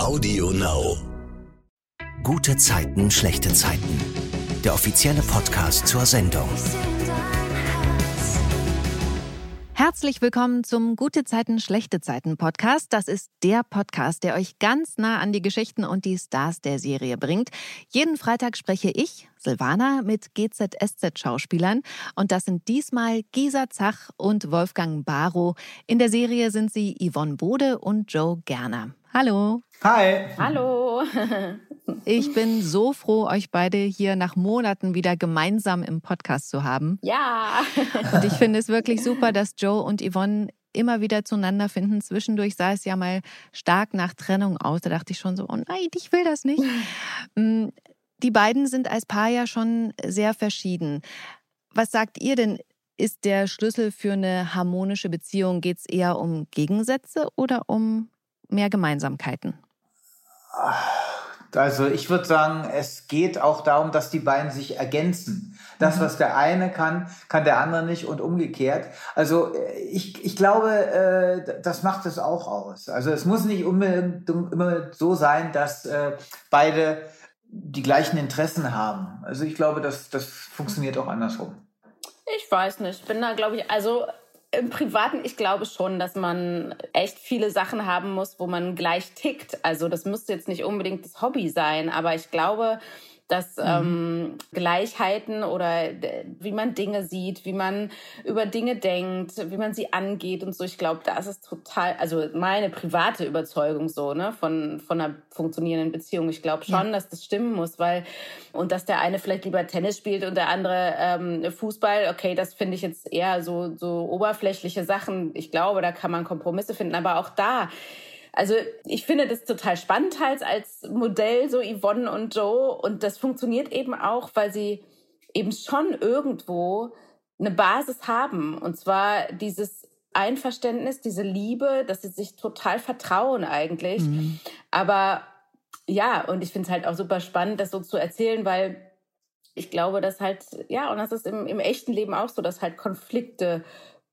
Audio Now. Gute Zeiten, schlechte Zeiten. Der offizielle Podcast zur Sendung. Herzlich willkommen zum Gute Zeiten, schlechte Zeiten Podcast. Das ist der Podcast, der euch ganz nah an die Geschichten und die Stars der Serie bringt. Jeden Freitag spreche ich, Silvana, mit GZSZ-Schauspielern. Und das sind diesmal Gisa Zach und Wolfgang Barrow. In der Serie sind sie Yvonne Bode und Joe Gerner. Hallo. Hi. Hallo. Ich bin so froh, euch beide hier nach Monaten wieder gemeinsam im Podcast zu haben. Ja. Und ich finde es wirklich super, dass Joe und Yvonne immer wieder zueinander finden. Zwischendurch sah es ja mal stark nach Trennung aus. Da dachte ich schon so, oh nein, ich will das nicht. Mm, die beiden sind als Paar ja schon sehr verschieden. Was sagt ihr denn? Ist der Schlüssel für eine harmonische Beziehung, geht es eher um Gegensätze oder um mehr Gemeinsamkeiten? Also ich würde sagen, es geht auch darum, dass die beiden sich ergänzen. Das, was der eine kann, kann der andere nicht und umgekehrt. Also ich, ich glaube, äh, das macht es auch aus. Also es muss nicht unbedingt immer so sein, dass äh, beide die gleichen Interessen haben. Also ich glaube, das, das funktioniert auch andersrum. Ich weiß nicht. Ich bin da, glaube ich, also im Privaten, ich glaube schon, dass man echt viele Sachen haben muss, wo man gleich tickt. Also das müsste jetzt nicht unbedingt das Hobby sein, aber ich glaube, dass mhm. ähm, Gleichheiten oder wie man Dinge sieht, wie man über Dinge denkt, wie man sie angeht und so. Ich glaube, das ist total, also meine private Überzeugung so, ne, von, von einer funktionierenden Beziehung. Ich glaube schon, ja. dass das stimmen muss, weil, und dass der eine vielleicht lieber Tennis spielt und der andere ähm, Fußball, okay, das finde ich jetzt eher so, so oberflächliche Sachen. Ich glaube, da kann man Kompromisse finden, aber auch da, also ich finde das total spannend halt als Modell, so Yvonne und Joe. Und das funktioniert eben auch, weil sie eben schon irgendwo eine Basis haben. Und zwar dieses Einverständnis, diese Liebe, dass sie sich total vertrauen eigentlich. Mhm. Aber ja, und ich finde es halt auch super spannend, das so zu erzählen, weil ich glaube, dass halt, ja, und das ist im, im echten Leben auch so, dass halt Konflikte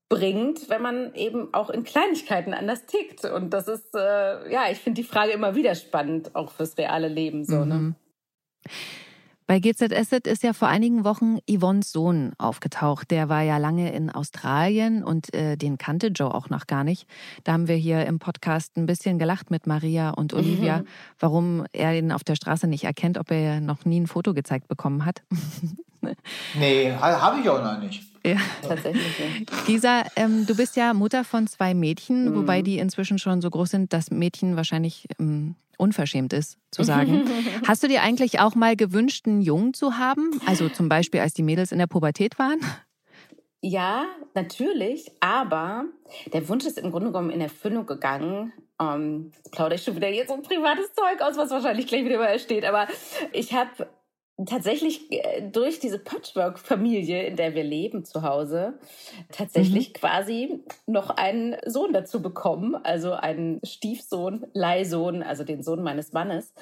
bringt, wenn man eben auch in Kleinigkeiten anders tickt. Und das ist, äh, ja, ich finde die Frage immer wieder spannend, auch fürs reale Leben so. Ne? Mhm. Ne? Bei GZSZ ist ja vor einigen Wochen Yvonnes Sohn aufgetaucht. Der war ja lange in Australien und äh, den kannte Joe auch noch gar nicht. Da haben wir hier im Podcast ein bisschen gelacht mit Maria und Olivia, mhm. warum er ihn auf der Straße nicht erkennt, ob er noch nie ein Foto gezeigt bekommen hat. nee, habe ich auch noch nicht. Ja, tatsächlich. Ja. Gisa, ähm, du bist ja Mutter von zwei Mädchen, mhm. wobei die inzwischen schon so groß sind, dass Mädchen wahrscheinlich ähm, unverschämt ist, zu sagen. Hast du dir eigentlich auch mal gewünscht, einen Jungen zu haben? Also zum Beispiel, als die Mädels in der Pubertät waren? Ja, natürlich, aber der Wunsch ist im Grunde genommen in Erfüllung gegangen. Ähm, plaudere ich schon wieder jetzt so ein privates Zeug aus, was wahrscheinlich gleich wieder überall steht. Aber ich habe tatsächlich äh, durch diese Patchwork-Familie, in der wir leben zu Hause, tatsächlich mhm. quasi noch einen Sohn dazu bekommen, also einen Stiefsohn, Leihsohn, also den Sohn meines Mannes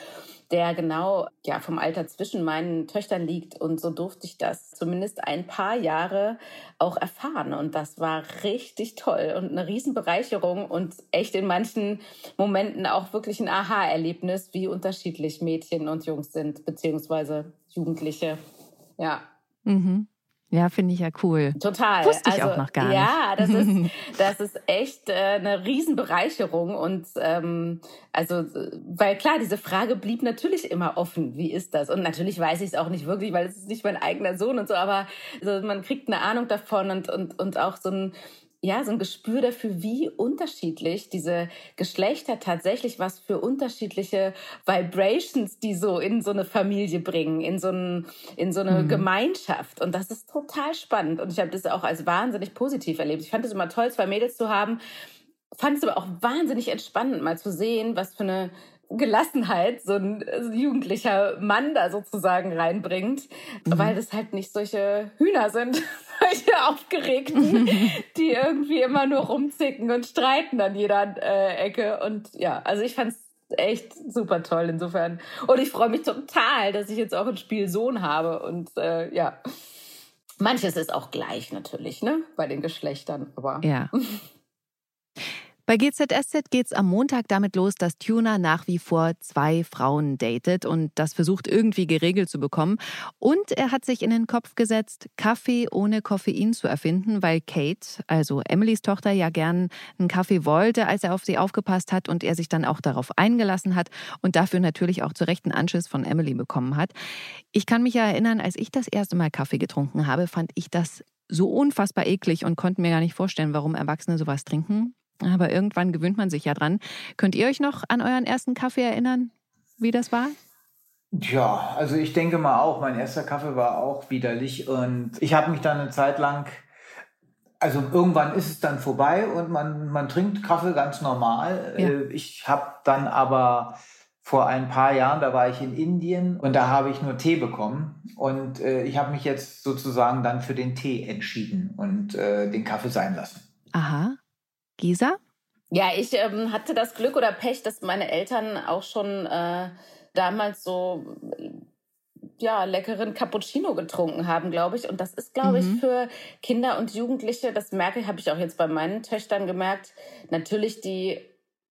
der genau ja vom Alter zwischen meinen Töchtern liegt und so durfte ich das zumindest ein paar Jahre auch erfahren und das war richtig toll und eine Riesenbereicherung und echt in manchen Momenten auch wirklich ein Aha-Erlebnis, wie unterschiedlich Mädchen und Jungs sind beziehungsweise Jugendliche. Ja. Mhm. Ja, finde ich ja cool. Total. Wusste ich also, auch noch gar nicht. Ja, das ist, das ist echt äh, eine Riesenbereicherung. Und ähm, also, weil klar, diese Frage blieb natürlich immer offen. Wie ist das? Und natürlich weiß ich es auch nicht wirklich, weil es ist nicht mein eigener Sohn und so, aber also, man kriegt eine Ahnung davon und, und, und auch so ein ja, so ein Gespür dafür, wie unterschiedlich diese Geschlechter tatsächlich was für unterschiedliche Vibrations die so in so eine Familie bringen, in so, ein, in so eine mhm. Gemeinschaft. Und das ist total spannend. Und ich habe das auch als wahnsinnig positiv erlebt. Ich fand es immer toll, zwei Mädels zu haben, fand es aber auch wahnsinnig entspannend, mal zu sehen, was für eine Gelassenheit so ein jugendlicher Mann da sozusagen reinbringt, mhm. weil das halt nicht solche Hühner sind, solche Aufgeregten, die irgendwie immer nur rumzicken und streiten an jeder äh, Ecke. Und ja, also ich fand's echt super toll insofern. Und ich freue mich total, dass ich jetzt auch ein Spiel Sohn habe. Und äh, ja, manches ist auch gleich natürlich, ne, bei den Geschlechtern. Aber ja. Bei GZSZ geht's am Montag damit los, dass Tuna nach wie vor zwei Frauen datet und das versucht irgendwie geregelt zu bekommen. Und er hat sich in den Kopf gesetzt, Kaffee ohne Koffein zu erfinden, weil Kate, also Emilys Tochter, ja gern einen Kaffee wollte, als er auf sie aufgepasst hat und er sich dann auch darauf eingelassen hat und dafür natürlich auch zu Recht einen Anschiss von Emily bekommen hat. Ich kann mich ja erinnern, als ich das erste Mal Kaffee getrunken habe, fand ich das so unfassbar eklig und konnte mir gar nicht vorstellen, warum Erwachsene sowas trinken. Aber irgendwann gewöhnt man sich ja dran. Könnt ihr euch noch an euren ersten Kaffee erinnern, wie das war? Ja, also ich denke mal auch, mein erster Kaffee war auch widerlich und ich habe mich dann eine Zeit lang, also irgendwann ist es dann vorbei und man, man trinkt Kaffee ganz normal. Ja. Äh, ich habe dann aber vor ein paar Jahren, da war ich in Indien und da habe ich nur Tee bekommen und äh, ich habe mich jetzt sozusagen dann für den Tee entschieden und äh, den Kaffee sein lassen. Aha. Gisa? Ja, ich ähm, hatte das Glück oder Pech, dass meine Eltern auch schon äh, damals so ja, leckeren Cappuccino getrunken haben, glaube ich. Und das ist, glaube mhm. ich, für Kinder und Jugendliche, das merke ich, habe ich auch jetzt bei meinen Töchtern gemerkt, natürlich die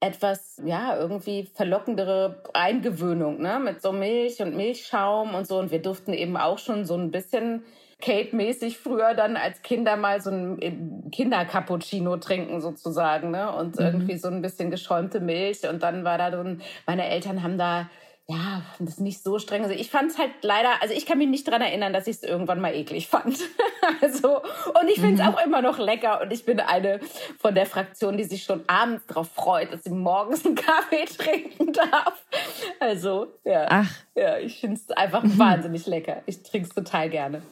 etwas, ja, irgendwie verlockendere Eingewöhnung, ne, mit so Milch und Milchschaum und so. Und wir durften eben auch schon so ein bisschen Kate-mäßig früher dann als Kinder mal so ein Kindercappuccino trinken sozusagen, ne? Und mhm. irgendwie so ein bisschen geschäumte Milch. Und dann war da so ein, meine Eltern haben da ja, das ist nicht so streng. Also ich fand es halt leider, also ich kann mich nicht dran erinnern, dass ich es irgendwann mal eklig fand. also, und ich finde es mhm. auch immer noch lecker. Und ich bin eine von der Fraktion, die sich schon abends darauf freut, dass sie morgens einen Kaffee trinken darf. Also, ja. Ach. Ja, ich finde es einfach mhm. wahnsinnig lecker. Ich trinke es total gerne.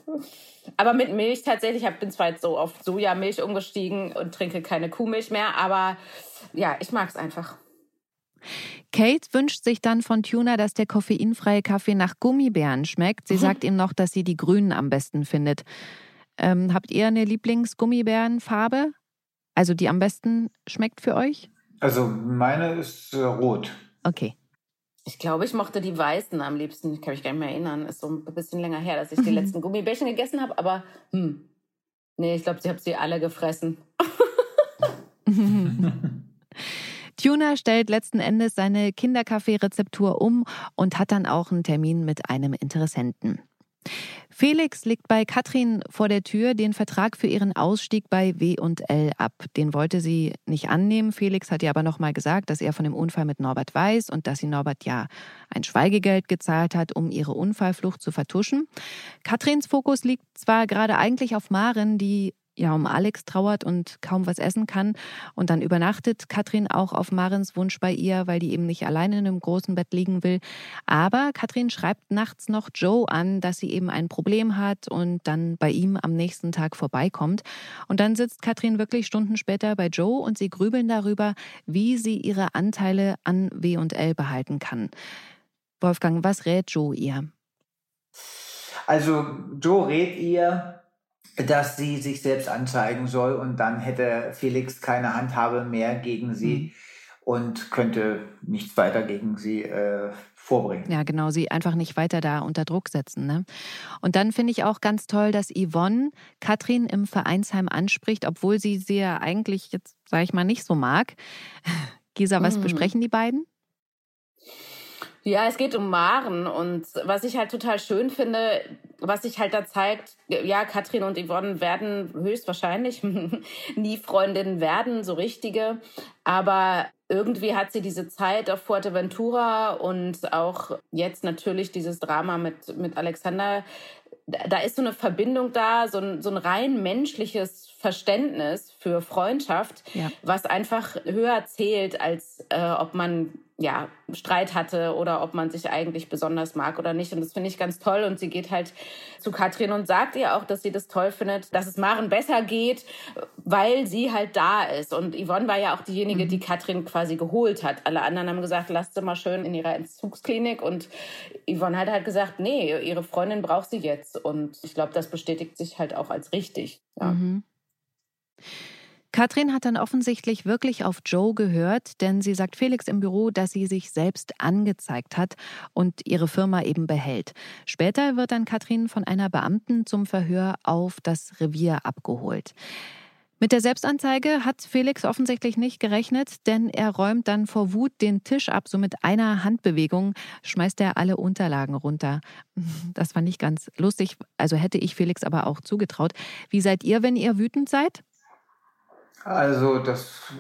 Aber mit Milch tatsächlich, ich bin zwar jetzt so auf Sojamilch umgestiegen und trinke keine Kuhmilch mehr, aber ja, ich mag es einfach. Kate wünscht sich dann von Tuna, dass der koffeinfreie Kaffee nach Gummibären schmeckt. Sie mhm. sagt ihm noch, dass sie die grünen am besten findet. Ähm, habt ihr eine Lieblingsgummibärenfarbe? Also die am besten schmeckt für euch? Also meine ist äh, rot. Okay. Ich glaube, ich mochte die weißen am liebsten. Ich kann mich gar nicht mehr erinnern. Ist so ein bisschen länger her, dass ich die letzten Gummibärchen gegessen habe. Aber hm. Nee, ich glaube, ich habe sie alle gefressen. Tuna stellt letzten Endes seine Kinderkaffee-Rezeptur um und hat dann auch einen Termin mit einem Interessenten. Felix legt bei Katrin vor der Tür den Vertrag für ihren Ausstieg bei W&L ab. Den wollte sie nicht annehmen. Felix hat ihr aber nochmal gesagt, dass er von dem Unfall mit Norbert weiß und dass sie Norbert ja ein Schweigegeld gezahlt hat, um ihre Unfallflucht zu vertuschen. Katrins Fokus liegt zwar gerade eigentlich auf Maren, die ja um Alex trauert und kaum was essen kann. Und dann übernachtet Katrin auch auf Marins Wunsch bei ihr, weil die eben nicht alleine in einem großen Bett liegen will. Aber Katrin schreibt nachts noch Joe an, dass sie eben ein Problem hat und dann bei ihm am nächsten Tag vorbeikommt. Und dann sitzt Katrin wirklich Stunden später bei Joe und sie grübeln darüber, wie sie ihre Anteile an W&L behalten kann. Wolfgang, was rät Joe ihr? Also Joe rät ihr, dass sie sich selbst anzeigen soll und dann hätte Felix keine Handhabe mehr gegen sie mhm. und könnte nichts weiter gegen sie äh, vorbringen. Ja, genau, sie einfach nicht weiter da unter Druck setzen. Ne? Und dann finde ich auch ganz toll, dass Yvonne Katrin im Vereinsheim anspricht, obwohl sie sie ja eigentlich jetzt, sage ich mal, nicht so mag. Gisa, was mhm. besprechen die beiden? Ja, es geht um Maren und was ich halt total schön finde, was sich halt da zeigt, ja, Katrin und Yvonne werden höchstwahrscheinlich nie Freundinnen werden, so richtige, aber irgendwie hat sie diese Zeit auf Fuerteventura und auch jetzt natürlich dieses Drama mit, mit Alexander da ist so eine Verbindung da, so ein, so ein rein menschliches Verständnis für Freundschaft, ja. was einfach höher zählt, als äh, ob man ja Streit hatte oder ob man sich eigentlich besonders mag oder nicht. Und das finde ich ganz toll. Und sie geht halt zu Katrin und sagt ihr auch, dass sie das toll findet, dass es Maren besser geht, weil sie halt da ist. Und Yvonne war ja auch diejenige, mhm. die Katrin quasi geholt hat. Alle anderen haben gesagt, lasst sie mal schön in ihrer Entzugsklinik. Und Yvonne hat halt gesagt, nee, ihre Freundin braucht sie jetzt. Und ich glaube, das bestätigt sich halt auch als richtig. Ja. Mhm. Katrin hat dann offensichtlich wirklich auf Joe gehört, denn sie sagt Felix im Büro, dass sie sich selbst angezeigt hat und ihre Firma eben behält. Später wird dann Katrin von einer Beamten zum Verhör auf das Revier abgeholt. Mit der Selbstanzeige hat Felix offensichtlich nicht gerechnet, denn er räumt dann vor Wut den Tisch ab. So mit einer Handbewegung schmeißt er alle Unterlagen runter. Das fand ich ganz lustig. Also hätte ich Felix aber auch zugetraut. Wie seid ihr, wenn ihr wütend seid? Also das,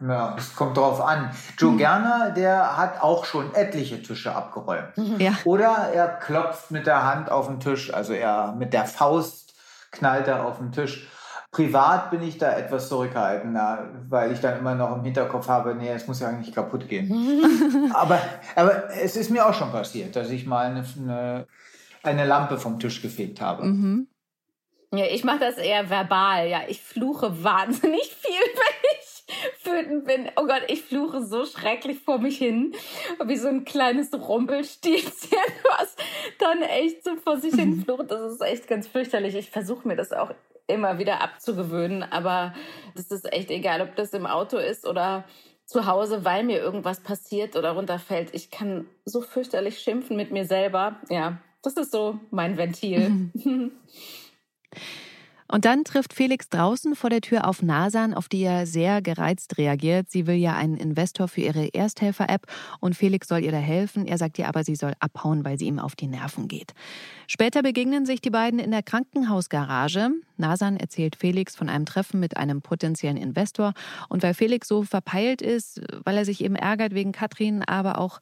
ja, es kommt drauf an. Joe hm. Gerner, der hat auch schon etliche Tische abgeräumt. Ja. Oder er klopft mit der Hand auf den Tisch, also er mit der Faust knallt er auf den Tisch. Privat bin ich da etwas zurückhaltender, weil ich dann immer noch im Hinterkopf habe, nee, es muss ja eigentlich kaputt gehen. aber, aber es ist mir auch schon passiert, dass ich mal eine, eine, eine Lampe vom Tisch gefegt habe. Mhm. Ja, ich mache das eher verbal. Ja, ich fluche wahnsinnig viel, wenn ich wütend bin. Oh Gott, ich fluche so schrecklich vor mich hin, wie so ein kleines Rumpelstilzchen, was dann echt so vor sich hin flucht. Das ist echt ganz fürchterlich. Ich versuche mir das auch immer wieder abzugewöhnen. Aber das ist echt egal, ob das im Auto ist oder zu Hause, weil mir irgendwas passiert oder runterfällt. Ich kann so fürchterlich schimpfen mit mir selber. Ja, das ist so mein Ventil. Und dann trifft Felix draußen vor der Tür auf Nasan, auf die er sehr gereizt reagiert. Sie will ja einen Investor für ihre Ersthelfer-App und Felix soll ihr da helfen. Er sagt ihr aber, sie soll abhauen, weil sie ihm auf die Nerven geht. Später begegnen sich die beiden in der Krankenhausgarage. Nasan erzählt Felix von einem Treffen mit einem potenziellen Investor. Und weil Felix so verpeilt ist, weil er sich eben ärgert wegen Katrin, aber auch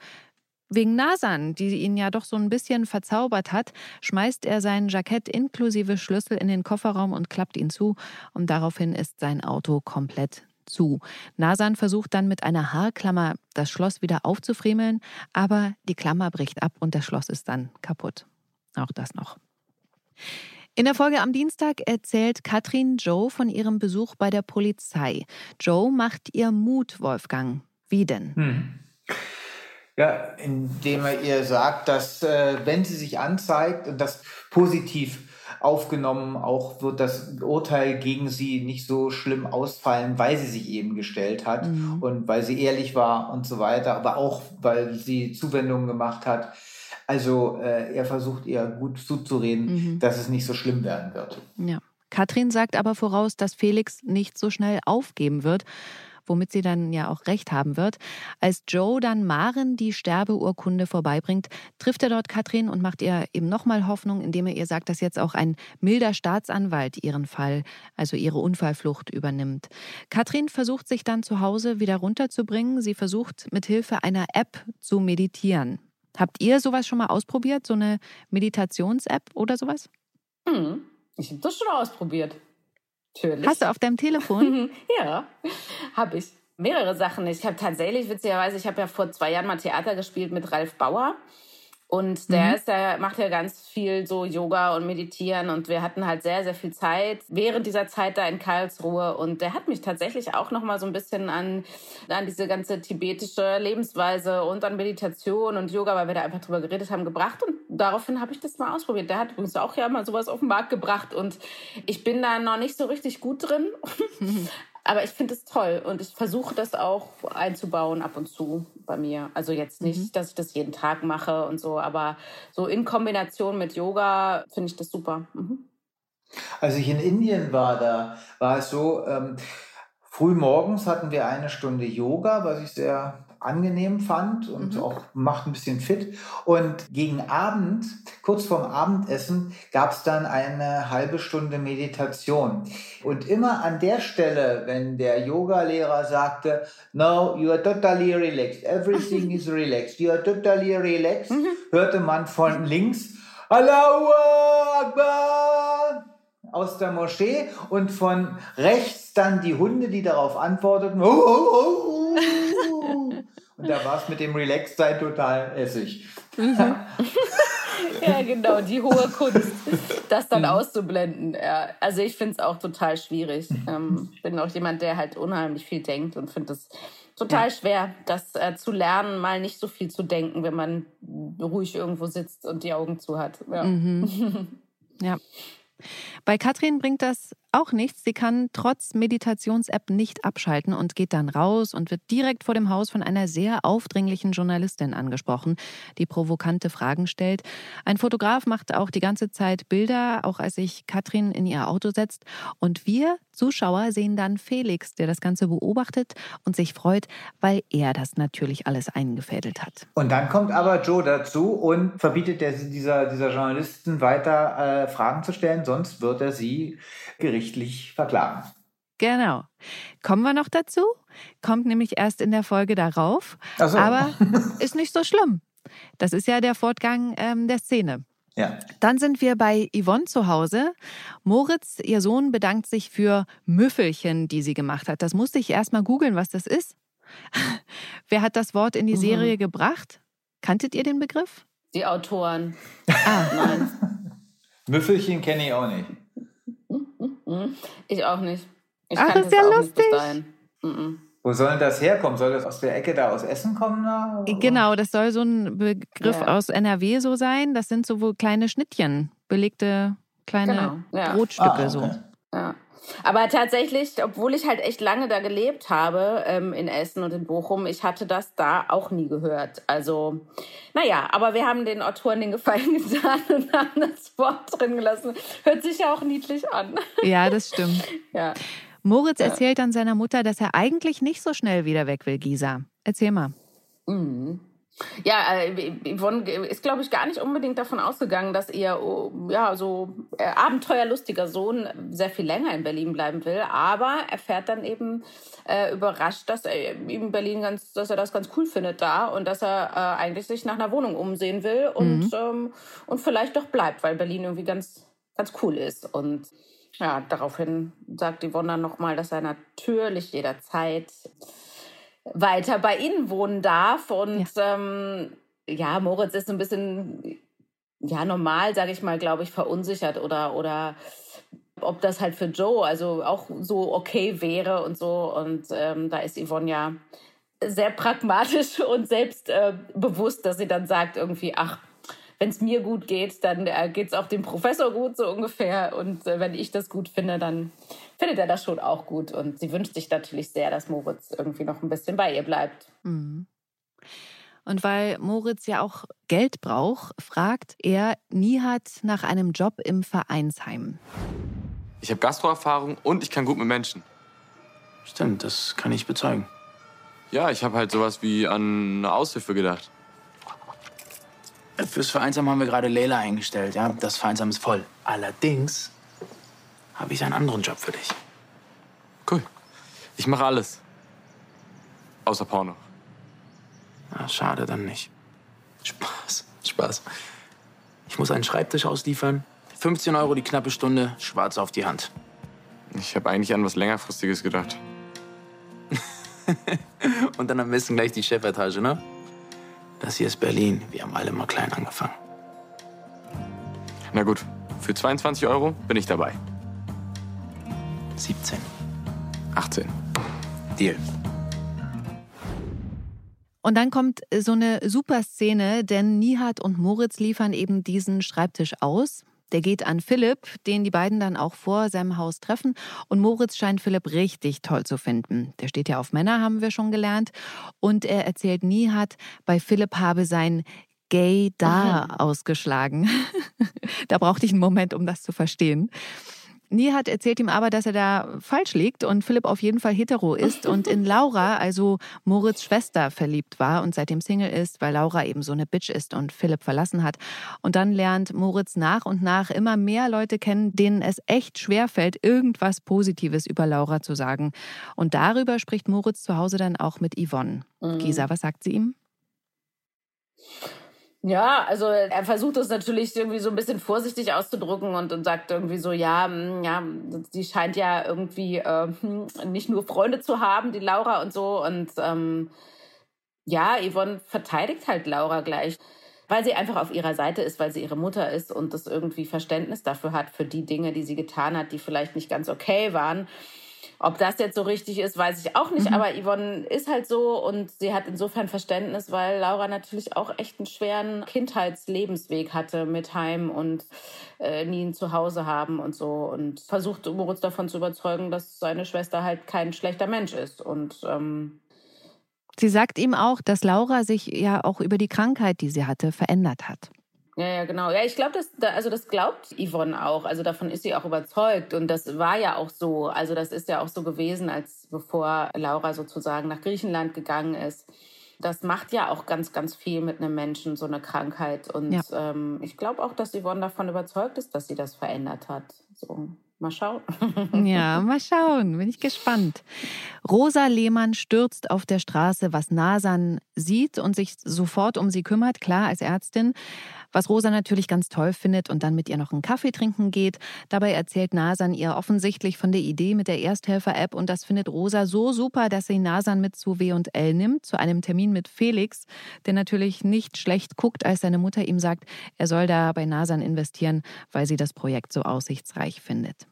Wegen Nasan, die ihn ja doch so ein bisschen verzaubert hat, schmeißt er sein Jackett inklusive Schlüssel in den Kofferraum und klappt ihn zu. Und daraufhin ist sein Auto komplett zu. Nasan versucht dann mit einer Haarklammer das Schloss wieder aufzufriemeln, aber die Klammer bricht ab und das Schloss ist dann kaputt. Auch das noch. In der Folge am Dienstag erzählt Katrin Joe von ihrem Besuch bei der Polizei. Joe macht ihr Mut, Wolfgang. Wie denn? Hm. Ja, indem er ihr sagt, dass äh, wenn sie sich anzeigt und das positiv aufgenommen, auch wird das Urteil gegen sie nicht so schlimm ausfallen, weil sie sich eben gestellt hat mhm. und weil sie ehrlich war und so weiter, aber auch weil sie Zuwendungen gemacht hat. Also äh, er versucht ihr gut zuzureden, mhm. dass es nicht so schlimm werden wird. Ja. Katrin sagt aber voraus, dass Felix nicht so schnell aufgeben wird womit sie dann ja auch recht haben wird. Als Joe dann Maren die Sterbeurkunde vorbeibringt, trifft er dort Katrin und macht ihr eben nochmal Hoffnung, indem er ihr sagt, dass jetzt auch ein milder Staatsanwalt ihren Fall, also ihre Unfallflucht übernimmt. Katrin versucht sich dann zu Hause wieder runterzubringen. Sie versucht mit Hilfe einer App zu meditieren. Habt ihr sowas schon mal ausprobiert, so eine Meditations-App oder sowas? Hm, ich habe das schon ausprobiert. Natürlich. Hast du auf deinem Telefon? ja, habe ich. Mehrere Sachen. Ich habe tatsächlich, witzigerweise, ich habe ja vor zwei Jahren mal Theater gespielt mit Ralf Bauer. Und der mhm. ist, der macht ja ganz viel so Yoga und Meditieren. Und wir hatten halt sehr, sehr viel Zeit während dieser Zeit da in Karlsruhe. Und der hat mich tatsächlich auch noch mal so ein bisschen an, an diese ganze tibetische Lebensweise und an Meditation und Yoga, weil wir da einfach drüber geredet haben, gebracht. Und daraufhin habe ich das mal ausprobiert. Der hat übrigens auch ja mal sowas auf den Markt gebracht. Und ich bin da noch nicht so richtig gut drin, Aber ich finde es toll und ich versuche das auch einzubauen ab und zu bei mir. Also jetzt nicht, mhm. dass ich das jeden Tag mache und so, aber so in Kombination mit Yoga finde ich das super. Mhm. Als ich in Indien war, da war es so, ähm, früh morgens hatten wir eine Stunde Yoga, was ich sehr angenehm fand und mhm. auch macht ein bisschen fit. Und gegen Abend, kurz vorm Abendessen, gab es dann eine halbe Stunde Meditation. Und immer an der Stelle, wenn der Yoga-Lehrer sagte, no, you are totally relaxed, everything is relaxed, you are totally relaxed, mhm. hörte man von links, Allahu Akbar! aus der Moschee und von rechts dann die Hunde, die darauf antworteten. Oh, oh, oh, und da war es mit dem Relax-Sein total essig. Mhm. ja, genau, die hohe Kunst, das dann mhm. auszublenden. Ja, also ich finde es auch total schwierig. Ähm, bin auch jemand, der halt unheimlich viel denkt und finde es total ja. schwer, das äh, zu lernen, mal nicht so viel zu denken, wenn man ruhig irgendwo sitzt und die Augen zu hat. Ja. Mhm. ja. Bei Katrin bringt das auch nichts. Sie kann trotz Meditations-App nicht abschalten und geht dann raus und wird direkt vor dem Haus von einer sehr aufdringlichen Journalistin angesprochen, die provokante Fragen stellt. Ein Fotograf macht auch die ganze Zeit Bilder, auch als sich Katrin in ihr Auto setzt. Und wir Zuschauer sehen dann Felix, der das Ganze beobachtet und sich freut, weil er das natürlich alles eingefädelt hat. Und dann kommt aber Joe dazu und verbietet der, dieser, dieser Journalisten weiter äh, Fragen zu stellen, sonst wird er sie gerichtlich verklagen. Genau. Kommen wir noch dazu? Kommt nämlich erst in der Folge darauf. So. Aber ist nicht so schlimm. Das ist ja der Fortgang ähm, der Szene. Ja. Dann sind wir bei Yvonne zu Hause. Moritz, ihr Sohn, bedankt sich für Müffelchen, die sie gemacht hat. Das musste ich erst mal googeln, was das ist. Wer hat das Wort in die Mhm. Serie gebracht? Kanntet ihr den Begriff? Die Autoren. Ah, Nein, Müffelchen kenne ich auch nicht. Ich auch nicht. Ich Ach, ist ja lustig. Wo soll denn das herkommen? Soll das aus der Ecke da aus Essen kommen? Da? genau, das soll so ein Begriff Ja. aus NRW so sein. Das sind so wohl kleine Schnittchen, belegte kleine Genau, ja. Brotstücke Ah, okay. so. Ja. Aber tatsächlich, obwohl ich halt echt lange da gelebt habe, ähm, in Essen und in Bochum, ich hatte das da auch nie gehört. Also, naja, aber wir haben den Autoren den Gefallen getan und haben das Wort drin gelassen. Hört sich ja auch niedlich an. Ja, das stimmt. Ja. Moritz erzählt dann seiner Mutter, dass er eigentlich nicht so schnell wieder weg will, Gisa. Erzähl mal. Mhm. Ja, äh, Yvonne ist, glaube ich, gar nicht unbedingt davon ausgegangen, dass ihr oh, ja, so äh, abenteuerlustiger Sohn sehr viel länger in Berlin bleiben will. Aber er fährt dann eben äh, überrascht, dass er ihm Berlin ganz, dass er das ganz cool findet da und dass er äh, eigentlich sich nach einer Wohnung umsehen will und, Mhm. ähm, und vielleicht doch bleibt, weil Berlin irgendwie ganz, ganz cool ist. Und ja, daraufhin sagt Yvonne dann nochmal, dass er natürlich jederzeit weiter bei ihnen wohnen darf. Und ja, ähm, ja Moritz ist so ein bisschen, ja, normal, sage ich mal, glaube ich, verunsichert oder, oder ob das halt für Joe also auch so okay wäre und so. Und ähm, da ist Yvonne ja sehr pragmatisch und selbstbewusst, äh, dass sie dann sagt irgendwie, ach, wenn es mir gut geht, dann äh, geht es auch dem Professor gut, so ungefähr. Und äh, wenn ich das gut finde, dann findet er das schon auch gut. Und sie wünscht sich natürlich sehr, dass Moritz irgendwie noch ein bisschen bei ihr bleibt. Mhm. Und weil Moritz ja auch Geld braucht, fragt er Nihat nach einem Job im Vereinsheim. Ich habe Gastroerfahrung und ich kann gut mit Menschen. Stimmt, das kann ich bezeugen. Ja, ich habe halt sowas wie an eine Aushilfe gedacht. Fürs Vereinsheim haben wir gerade Leila eingestellt. Ja, das Vereinsheim ist voll. Allerdings habe ich einen anderen Job für dich. Cool. Ich mache alles. Außer Porno. Na, schade, dann nicht. Spaß, Spaß. Ich muss einen Schreibtisch ausliefern. 15 Euro die knappe Stunde, schwarz auf die Hand. Ich habe eigentlich an was längerfristiges gedacht. Und dann am besten gleich die Chefetage, ne? Das hier ist Berlin. Wir haben alle mal klein angefangen. Na gut, für 22 Euro bin ich dabei. 17. 18. Deal. Und dann kommt so eine super Szene, denn Nihat und Moritz liefern eben diesen Schreibtisch aus. Der geht an Philipp, den die beiden dann auch vor seinem Haus treffen. Und Moritz scheint Philipp richtig toll zu finden. Der steht ja auf Männer, haben wir schon gelernt. Und er erzählt Nihat, bei Philipp habe sein Gay da ausgeschlagen. da brauchte ich einen Moment, um das zu verstehen. Nihat erzählt ihm aber, dass er da falsch liegt und Philipp auf jeden Fall hetero ist und in Laura, also Moritz Schwester, verliebt war und seitdem Single ist, weil Laura eben so eine Bitch ist und Philipp verlassen hat. Und dann lernt Moritz nach und nach immer mehr Leute kennen, denen es echt schwerfällt, irgendwas Positives über Laura zu sagen. Und darüber spricht Moritz zu Hause dann auch mit Yvonne. Mhm. Gisa, was sagt sie ihm? Ja, also er versucht es natürlich irgendwie so ein bisschen vorsichtig auszudrücken und, und sagt irgendwie so, ja, ja, sie scheint ja irgendwie äh, nicht nur Freunde zu haben, die Laura und so. Und ähm, ja, Yvonne verteidigt halt Laura gleich, weil sie einfach auf ihrer Seite ist, weil sie ihre Mutter ist und das irgendwie Verständnis dafür hat, für die Dinge, die sie getan hat, die vielleicht nicht ganz okay waren. Ob das jetzt so richtig ist, weiß ich auch nicht. Mhm. Aber Yvonne ist halt so und sie hat insofern Verständnis, weil Laura natürlich auch echt einen schweren Kindheitslebensweg hatte mit Heim und äh, nie ein Zuhause haben und so. Und versucht Moritz davon zu überzeugen, dass seine Schwester halt kein schlechter Mensch ist. Und ähm, sie sagt ihm auch, dass Laura sich ja auch über die Krankheit, die sie hatte, verändert hat. Ja, ja, genau. Ja, ich glaube, das, also das glaubt Yvonne auch. Also davon ist sie auch überzeugt. Und das war ja auch so. Also das ist ja auch so gewesen, als bevor Laura sozusagen nach Griechenland gegangen ist. Das macht ja auch ganz, ganz viel mit einem Menschen, so eine Krankheit. Und ja. ähm, ich glaube auch, dass Yvonne davon überzeugt ist, dass sie das verändert hat. So. Mal schauen. ja, mal schauen. Bin ich gespannt. Rosa Lehmann stürzt auf der Straße, was Nasan sieht und sich sofort um sie kümmert, klar als Ärztin. Was Rosa natürlich ganz toll findet und dann mit ihr noch einen Kaffee trinken geht. Dabei erzählt Nasan ihr offensichtlich von der Idee mit der Ersthelfer-App und das findet Rosa so super, dass sie Nasan mit zu W&L nimmt, zu einem Termin mit Felix, der natürlich nicht schlecht guckt, als seine Mutter ihm sagt, er soll da bei Nasan investieren, weil sie das Projekt so aussichtsreich findet.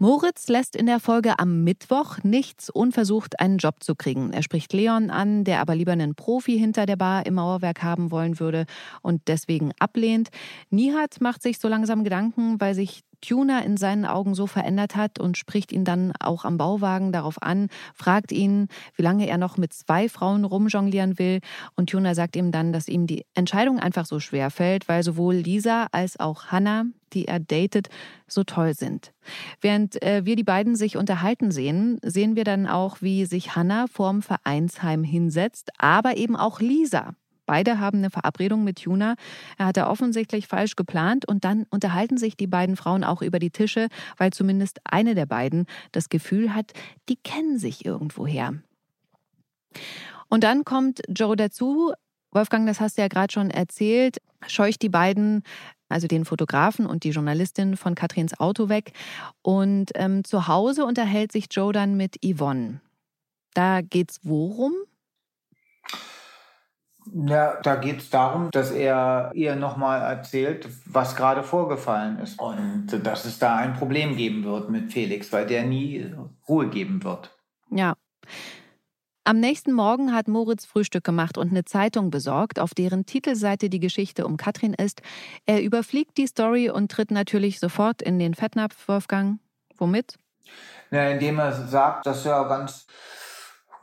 Moritz lässt in der Folge am Mittwoch nichts unversucht, einen Job zu kriegen. Er spricht Leon an, der aber lieber einen Profi hinter der Bar im Mauerwerk haben wollen würde und deswegen ablehnt. Nihat macht sich so langsam Gedanken, weil sich Tuner in seinen Augen so verändert hat und spricht ihn dann auch am Bauwagen darauf an, fragt ihn, wie lange er noch mit zwei Frauen rumjonglieren will. Und Tuner sagt ihm dann, dass ihm die Entscheidung einfach so schwer fällt, weil sowohl Lisa als auch Hannah, die er datet, so toll sind. Während äh, wir die beiden sich unterhalten sehen, sehen wir dann auch, wie sich Hannah vorm Vereinsheim hinsetzt, aber eben auch Lisa. Beide haben eine Verabredung mit Juna. Er hat er offensichtlich falsch geplant und dann unterhalten sich die beiden Frauen auch über die Tische, weil zumindest eine der beiden das Gefühl hat, die kennen sich irgendwoher. Und dann kommt Joe dazu. Wolfgang, das hast du ja gerade schon erzählt, scheucht die beiden also den Fotografen und die Journalistin von Katrins Auto weg. Und ähm, zu Hause unterhält sich Joe dann mit Yvonne. Da geht's worum? Ja, da geht es darum, dass er ihr nochmal erzählt, was gerade vorgefallen ist. Und dass es da ein Problem geben wird mit Felix, weil der nie Ruhe geben wird. Ja. Am nächsten Morgen hat Moritz Frühstück gemacht und eine Zeitung besorgt, auf deren Titelseite die Geschichte um Katrin ist. Er überfliegt die Story und tritt natürlich sofort in den Fettnapf, Wolfgang. Womit? Ja, indem er sagt, dass er ganz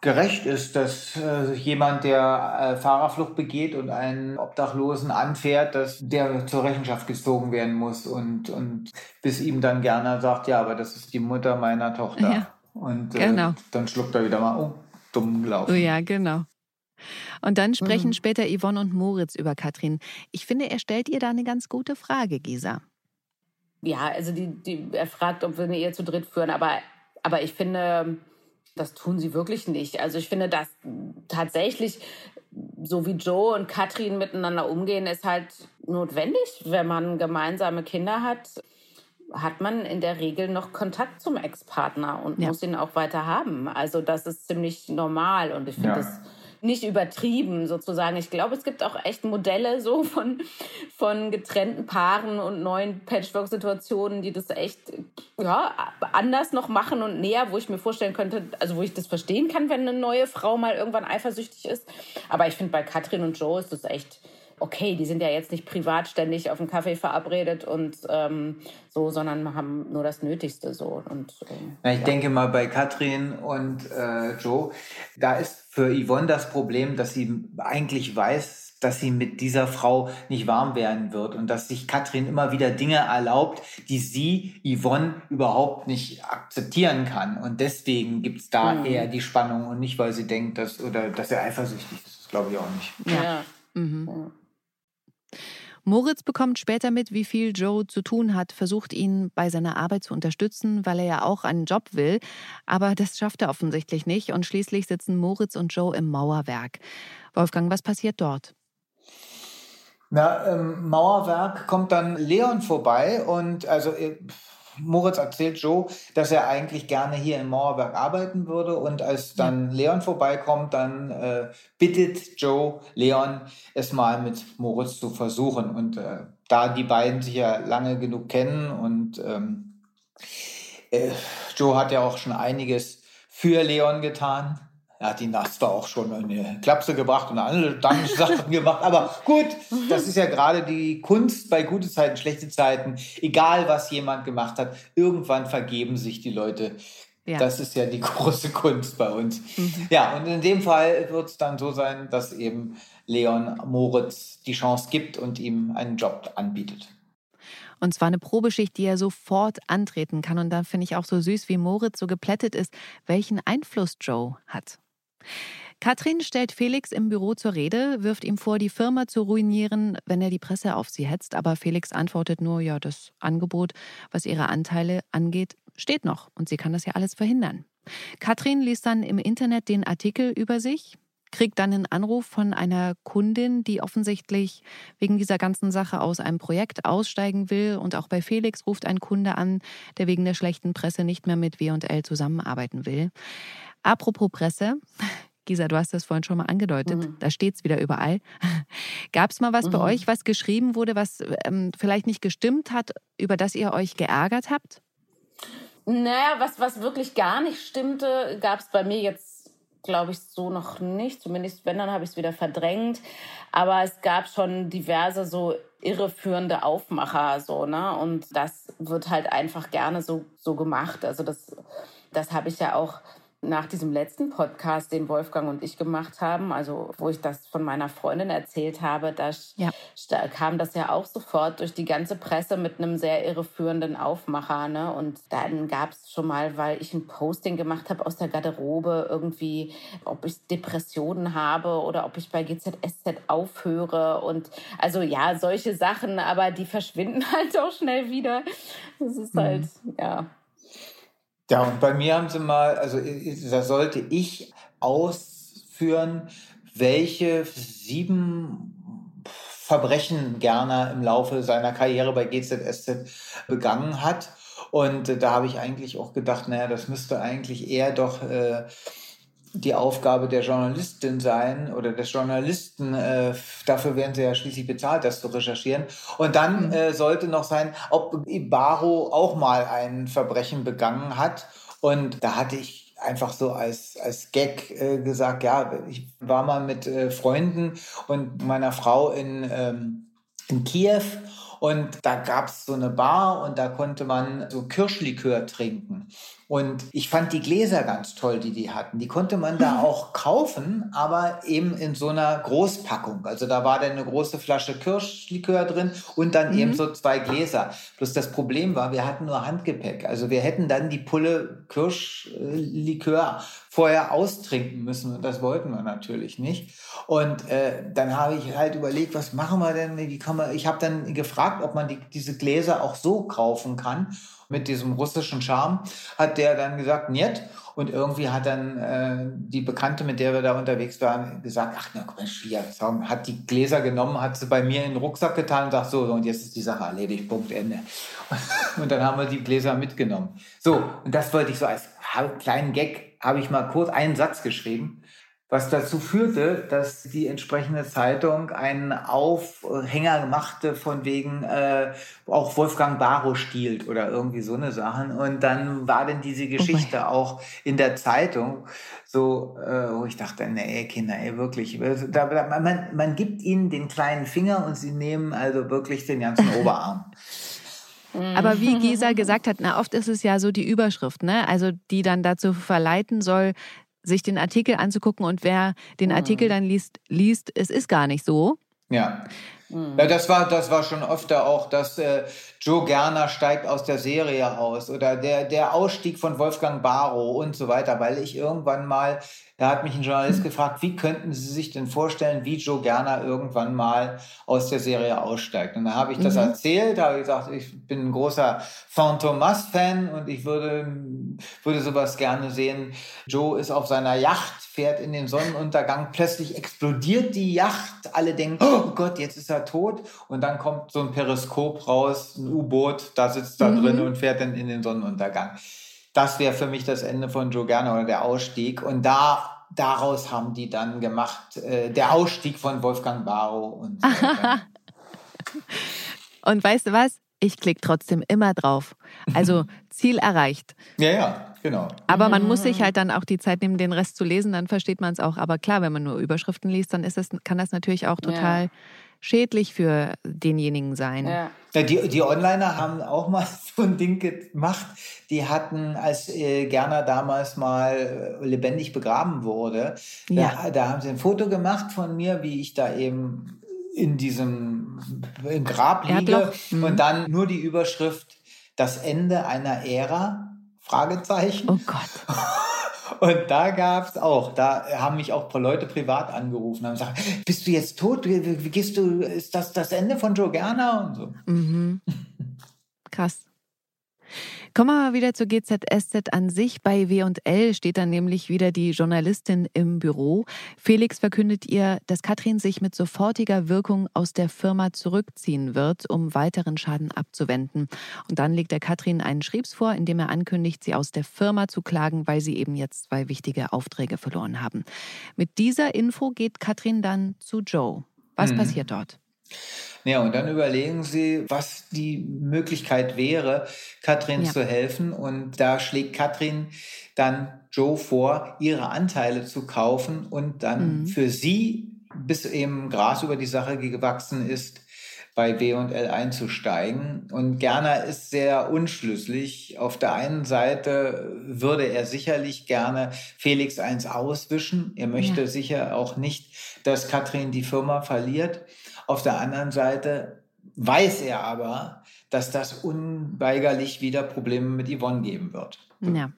gerecht ist, dass äh, jemand, der äh, Fahrerflucht begeht und einen Obdachlosen anfährt, dass der zur Rechenschaft gezogen werden muss und, und bis ihm dann gerne sagt, ja, aber das ist die Mutter meiner Tochter. Ja, und äh, genau. dann schluckt er wieder mal, oh, dumm gelaufen. Oh ja, genau. Und dann sprechen mhm. später Yvonne und Moritz über Katrin. Ich finde, er stellt ihr da eine ganz gute Frage, Gisa. Ja, also die, die, er fragt, ob wir eine Ehe zu dritt führen, aber, aber ich finde, das tun sie wirklich nicht. Also ich finde, dass tatsächlich so wie Joe und Katrin miteinander umgehen, ist halt notwendig. Wenn man gemeinsame Kinder hat, hat man in der Regel noch Kontakt zum Ex-Partner und ja. muss ihn auch weiter haben. Also das ist ziemlich normal und ich finde ja. das nicht übertrieben sozusagen. Ich glaube, es gibt auch echt Modelle so von, von getrennten Paaren und neuen Patchwork-Situationen, die das echt ja, anders noch machen und näher, wo ich mir vorstellen könnte, also wo ich das verstehen kann, wenn eine neue Frau mal irgendwann eifersüchtig ist. Aber ich finde, bei Katrin und Joe ist das echt okay, die sind ja jetzt nicht privat ständig auf einen Kaffee verabredet und ähm, so, sondern haben nur das Nötigste so. Und, äh, ich ja. denke mal bei Katrin und äh, Joe, da ist für Yvonne das Problem, dass sie eigentlich weiß, dass sie mit dieser Frau nicht warm werden wird und dass sich Katrin immer wieder Dinge erlaubt, die sie, Yvonne, überhaupt nicht akzeptieren kann. Und deswegen gibt es da mhm. eher die Spannung und nicht, weil sie denkt, dass, oder dass er eifersüchtig ist. Das glaube ich auch nicht. Ja. ja. Mhm. Moritz bekommt später mit, wie viel Joe zu tun hat, versucht ihn bei seiner Arbeit zu unterstützen, weil er ja auch einen Job will. Aber das schafft er offensichtlich nicht und schließlich sitzen Moritz und Joe im Mauerwerk. Wolfgang, was passiert dort? Na, im Mauerwerk kommt dann Leon vorbei und also äh, Moritz erzählt Joe, dass er eigentlich gerne hier im Mauerwerk arbeiten würde. Und als dann Leon vorbeikommt, dann äh, bittet Joe Leon, es mal mit Moritz zu versuchen. Und äh, da die beiden sich ja lange genug kennen und ähm, äh, Joe hat ja auch schon einiges für Leon getan, er hat ihn das zwar auch schon in eine Klapse gebracht und andere Sachen gemacht, aber gut, das ist ja gerade die Kunst bei gute Zeiten, schlechte Zeiten. Egal, was jemand gemacht hat, irgendwann vergeben sich die Leute Ja. Das ist ja die große Kunst bei uns. Mhm. Ja, und in dem Fall wird es dann so sein, dass eben Leon Moritz die Chance gibt und ihm einen Job anbietet. Und zwar eine Probeschicht, die er sofort antreten kann. Und da finde ich auch so süß, wie Moritz so geplättet ist, welchen Einfluss Joe hat. Katrin stellt Felix im Büro zur Rede, wirft ihm vor, die Firma zu ruinieren, wenn er die Presse auf sie hetzt. Aber Felix antwortet nur, ja, das Angebot, was ihre Anteile angeht, steht noch und sie kann das ja alles verhindern. Katrin liest dann im Internet den Artikel über sich, kriegt dann einen Anruf von einer Kundin, die offensichtlich wegen dieser ganzen Sache aus einem Projekt aussteigen will. Und auch bei Felix ruft ein Kunde an, der wegen der schlechten Presse nicht mehr mit W&L zusammenarbeiten will. Apropos Presse. Gisa, du hast das vorhin schon mal angedeutet. Mhm. Da steht es wieder überall. Gab es mal was mhm. bei euch, was geschrieben wurde, was ähm, vielleicht nicht gestimmt hat, über das ihr euch geärgert habt? Naja, was, was wirklich gar nicht stimmte, gab es bei mir jetzt, glaube ich, so noch nicht. Zumindest, wenn, dann habe ich es wieder verdrängt. Aber es gab schon diverse so irreführende Aufmacher, so, ne? Und das wird halt einfach gerne so, so gemacht. Also das, das habe ich ja auch nach diesem letzten Podcast, den Wolfgang und ich gemacht haben, also wo ich das von meiner Freundin erzählt habe, da ja. kam das ja auch sofort durch die ganze Presse mit einem sehr irreführenden Aufmacher. Ne? Und dann gab es schon mal, weil ich ein Posting gemacht habe aus der Garderobe, irgendwie, ob ich Depressionen habe oder ob ich bei GZSZ aufhöre. Und also ja, solche Sachen, aber die verschwinden halt auch schnell wieder. Das ist halt, mhm. ja. Ja, und bei mir haben sie mal, also da sollte ich ausführen, welche sieben Verbrechen Gerner im Laufe seiner Karriere bei GZSZ begangen hat. Und da habe ich eigentlich auch gedacht, naja, das müsste eigentlich eher doch äh, die Aufgabe der Journalistin sein oder des Journalisten. Äh, dafür werden sie ja schließlich bezahlt, das zu recherchieren. Und dann mhm. äh, sollte noch sein, ob Ibaro auch mal ein Verbrechen begangen hat. Und da hatte ich einfach so als, als Gag äh, gesagt, ja, ich war mal mit äh, Freunden und meiner Frau in, ähm, in Kiew und da gab es so eine Bar und da konnte man so Kirschlikör trinken. Und ich fand die Gläser ganz toll, die die hatten. Die konnte man da auch kaufen, aber eben in so einer Großpackung. Also da war dann eine große Flasche Kirschlikör drin und dann mhm. eben so zwei Gläser. Bloß das Problem war, wir hatten nur Handgepäck. Also wir hätten dann die Pulle Kirschlikör vorher austrinken müssen und das wollten wir natürlich nicht. Und äh, dann habe ich halt überlegt, was machen wir denn? Wie kann man? Ich habe dann gefragt, ob man die, diese Gläser auch so kaufen kann mit diesem russischen Charme, hat der dann gesagt, niet. Und irgendwie hat dann äh, die Bekannte, mit der wir da unterwegs waren, gesagt, ach na Mensch, hier, hat die Gläser genommen, hat sie bei mir in den Rucksack getan und sagt, so, und jetzt ist die Sache erledigt, Punkt, Ende. Und dann haben wir die Gläser mitgenommen. So, und das wollte ich so als kleinen Gag, habe ich mal kurz einen Satz geschrieben was dazu führte, dass die entsprechende Zeitung einen Aufhänger machte von wegen äh, auch Wolfgang Barrow stiehlt oder irgendwie so eine Sachen. Und dann war denn diese oh Geschichte oh auch in der Zeitung so, äh, wo ich dachte, nee, Kinder, ey, wirklich. Da, man, man gibt ihnen den kleinen Finger und sie nehmen also wirklich den ganzen Oberarm. Aber wie Gisa gesagt hat, na, oft ist es ja so die Überschrift, ne? Also die dann dazu verleiten soll, sich den Artikel anzugucken und wer den mhm. Artikel dann liest, liest, es ist gar nicht so. Ja. Mhm. ja das, war, das war schon öfter auch, dass äh, Joe Gerner steigt aus der Serie aus oder der, der Ausstieg von Wolfgang Barrow und so weiter, weil ich irgendwann mal da hat mich ein Journalist gefragt, wie könnten Sie sich denn vorstellen, wie Joe Gerner irgendwann mal aus der Serie aussteigt? Und da habe ich das mhm. erzählt, habe gesagt, ich bin ein großer Thomas-Fan und ich würde, würde sowas gerne sehen. Joe ist auf seiner Yacht, fährt in den Sonnenuntergang, plötzlich explodiert die Yacht, alle denken, oh Gott, jetzt ist er tot. Und dann kommt so ein Periskop raus, ein U-Boot, da sitzt er mhm. drin und fährt dann in den Sonnenuntergang das wäre für mich das Ende von Joe Gerner oder der Ausstieg. Und da daraus haben die dann gemacht, äh, der Ausstieg von Wolfgang Barrow und so Und weißt du was? Ich klicke trotzdem immer drauf. Also Ziel erreicht. Ja, ja, genau. Aber man muss sich halt dann auch die Zeit nehmen, den Rest zu lesen, dann versteht man es auch. Aber klar, wenn man nur Überschriften liest, dann ist das, kann das natürlich auch total schädlich für denjenigen sein. Ja. Die, die Onliner haben auch mal so ein Ding gemacht. Die hatten, als äh, Gerner damals mal äh, lebendig begraben wurde, Ja. da, da haben sie ein Foto gemacht von mir, wie ich da eben in diesem im Grab liege. Mhm. und dann nur die Überschrift das Ende einer Ära Fragezeichen Oh Gott. und da gab's auch, da haben mich auch ein paar Leute privat angerufen, haben gesagt, bist du jetzt tot? Wie gehst du, ist das das Ende von Joe Gerner und so. Mhm. Krass. Kommen wir mal wieder zur GZSZ an sich. Bei W&L steht dann nämlich wieder die Journalistin im Büro. Felix verkündet ihr, dass Katrin sich mit sofortiger Wirkung aus der Firma zurückziehen wird, um weiteren Schaden abzuwenden. Und dann legt er Katrin einen Schriebs vor, in dem er ankündigt, sie aus der Firma zu klagen, weil sie eben jetzt zwei wichtige Aufträge verloren haben. Mit dieser Info geht Katrin dann zu Joe. Was Mhm. passiert dort? Ja, und dann überlegen sie, was die Möglichkeit wäre, Katrin Ja. zu helfen. Und da schlägt Katrin dann Joe vor, ihre Anteile zu kaufen und dann Mhm. für sie, bis eben Gras über die Sache gewachsen ist, bei W&L einzusteigen. Und Gerner ist sehr unschlüssig. Auf der einen Seite würde er sicherlich gerne Felix eins auswischen. Er möchte Ja. sicher auch nicht, dass Katrin die Firma verliert. Auf der anderen Seite weiß er aber, dass das unweigerlich wieder Probleme mit Yvonne geben wird. Ja.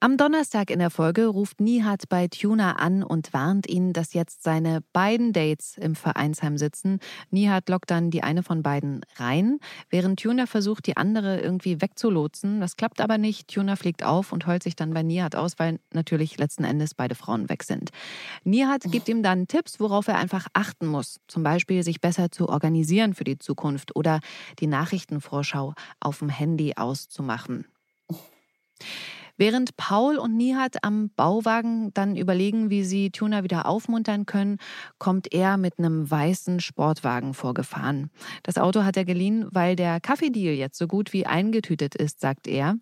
Am Donnerstag in der Folge ruft Nihat bei Tuna an und warnt ihn, dass jetzt seine beiden Dates im Vereinsheim sitzen. Nihat lockt dann die eine von beiden rein, während Tuna versucht, die andere irgendwie wegzulotsen. Das klappt aber nicht. Tuna fliegt auf und heult sich dann bei Nihat aus, weil natürlich letzten Endes beide Frauen weg sind. Nihat gibt ihm dann Tipps, worauf er einfach achten muss. Zum Beispiel sich besser zu organisieren für die Zukunft oder die Nachrichtenvorschau auf dem Handy auszumachen. Während Paul und Nihat am Bauwagen dann überlegen, wie sie Tuna wieder aufmuntern können, kommt er mit einem weißen Sportwagen vorgefahren. Das Auto hat er geliehen, weil der Kaffeedeal jetzt so gut wie eingetütet ist, sagt er.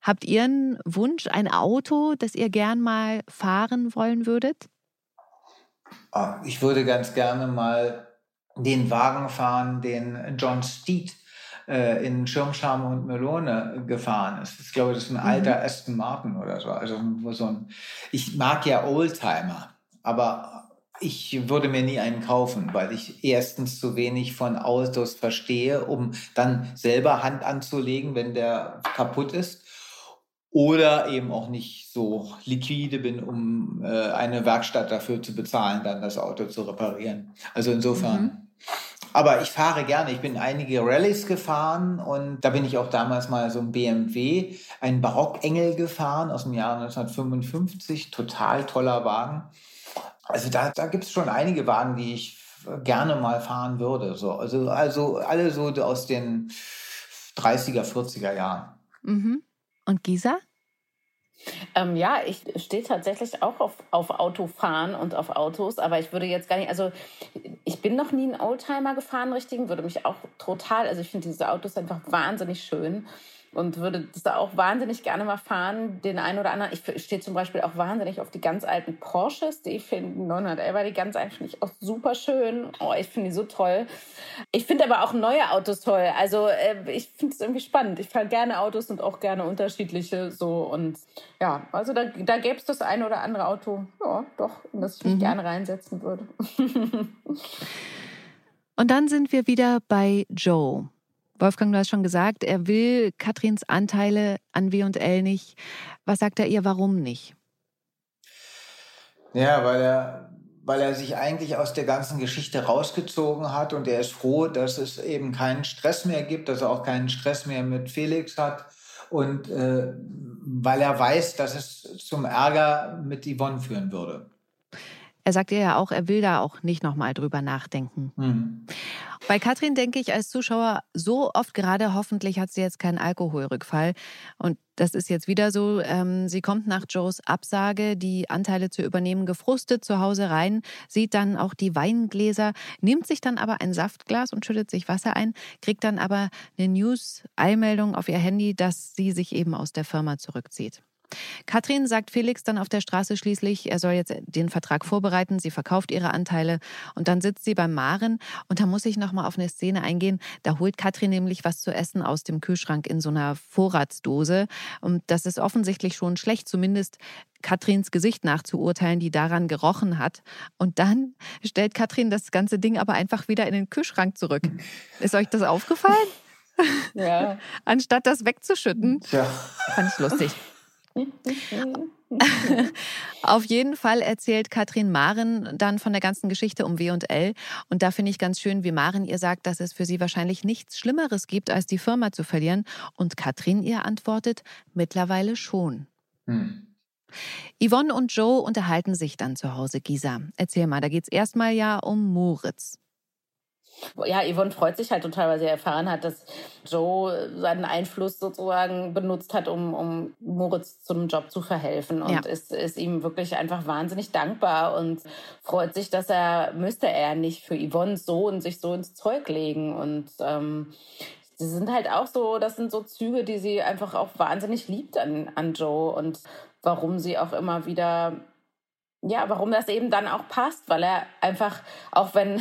Habt ihr einen Wunsch, ein Auto, das ihr gern mal fahren wollen würdet? Ah, Ich würde ganz gerne mal den Wagen fahren, den John Steed äh, in Schirmscham und Melone gefahren ist. Ich glaube, das ist ein alter Aston Martin oder so. Also so ein, ich mag ja Oldtimer, aber ich würde mir nie einen kaufen, weil ich erstens zu wenig von Autos verstehe, um dann selber Hand anzulegen, wenn der kaputt ist. Oder eben auch nicht so liquide bin, um äh, eine Werkstatt dafür zu bezahlen, dann das Auto zu reparieren. Also insofern. Aber ich fahre gerne. Ich bin einige Rallyes gefahren und da bin ich auch damals mal so ein BMW, ein Barockengel gefahren aus dem Jahr 1955. Total toller Wagen. Also da, da gibt es schon einige Wagen, die ich gerne mal fahren würde. So. Also, also alle so aus den 30er, 40er Jahren. Mhm. Und Gisa? Ähm, ja, ich stehe tatsächlich auch auf, auf Autofahren und auf Autos, aber ich würde jetzt gar nicht, also ich bin noch nie einen Oldtimer gefahren, richtigen, würde mich auch total, also ich finde diese Autos einfach wahnsinnig schön und würde das auch wahnsinnig gerne mal fahren, den einen oder anderen. Ich stehe zum Beispiel auch wahnsinnig auf die ganz alten Porsches, die finde 911, die ganz alten finde ich auch super schön. Oh, ich finde die so toll. Ich finde aber auch neue Autos toll. Also äh, ich finde es irgendwie spannend. Ich fahre gerne Autos und auch gerne unterschiedliche so und ja, also da, da gäbe es das eine oder andere Auto, ja, doch, in das ich mich Mhm. gerne reinsetzen würde. Und dann sind wir wieder bei Joe. Wolfgang, du hast schon gesagt, er will Katrins Anteile an W&L nicht. Was sagt er ihr, warum nicht? Ja, weil er, weil er sich eigentlich aus der ganzen Geschichte rausgezogen hat und er ist froh, dass es eben keinen Stress mehr gibt, dass er auch keinen Stress mehr mit Felix hat und äh, weil er weiß, dass es zum Ärger mit Yvonne führen würde. Er sagt ihr ja auch, er will da auch nicht nochmal drüber nachdenken. Hm. Bei Katrin denke ich als Zuschauer so oft gerade, hoffentlich hat sie jetzt keinen Alkoholrückfall. Und das ist jetzt wieder so. Ähm, sie kommt nach Joes Absage, die Anteile zu übernehmen, gefrustet zu Hause rein, sieht dann auch die Weingläser, nimmt sich dann aber ein Saftglas und schüttet sich Wasser ein, kriegt dann aber eine News-Eilmeldung auf ihr Handy, dass sie sich eben aus der Firma zurückzieht. Katrin sagt Felix dann auf der Straße schließlich, er soll jetzt den Vertrag vorbereiten. Sie verkauft ihre Anteile und dann sitzt sie beim Maren. Und da muss ich nochmal auf eine Szene eingehen. Da holt Katrin nämlich was zu essen aus dem Kühlschrank in so einer Vorratsdose. Und das ist offensichtlich schon schlecht, zumindest Katrins Gesicht nachzuurteilen, die daran gerochen hat. Und dann stellt Katrin das ganze Ding aber einfach wieder in den Kühlschrank zurück. Ist euch das aufgefallen? Ja. Anstatt das wegzuschütten. Tja. Fand ich lustig. Auf jeden Fall erzählt Katrin Maren dann von der ganzen Geschichte um W&L. Und da finde ich ganz schön, wie Maren ihr sagt, dass es für sie wahrscheinlich nichts Schlimmeres gibt, als die Firma zu verlieren. Und Katrin ihr antwortet, mittlerweile schon. Hm. Yvonne und Joe unterhalten sich dann zu Hause, Gisa. Erzähl mal, da geht es erstmal ja um Moritz. Ja, Yvonne freut sich halt total, weil sie erfahren hat, dass Joe seinen Einfluss sozusagen benutzt hat, um, um Moritz zum Job zu verhelfen. Und Ja. ist, ist ihm wirklich einfach wahnsinnig dankbar und freut sich, dass er, müsste er nicht für Yvonnes Sohn sich so ins Zeug legen. Und ähm, sie sind halt auch so, das sind so Züge, die sie einfach auch wahnsinnig liebt an, an Joe und warum sie auch immer wieder ja, warum das eben dann auch passt, weil er einfach, auch wenn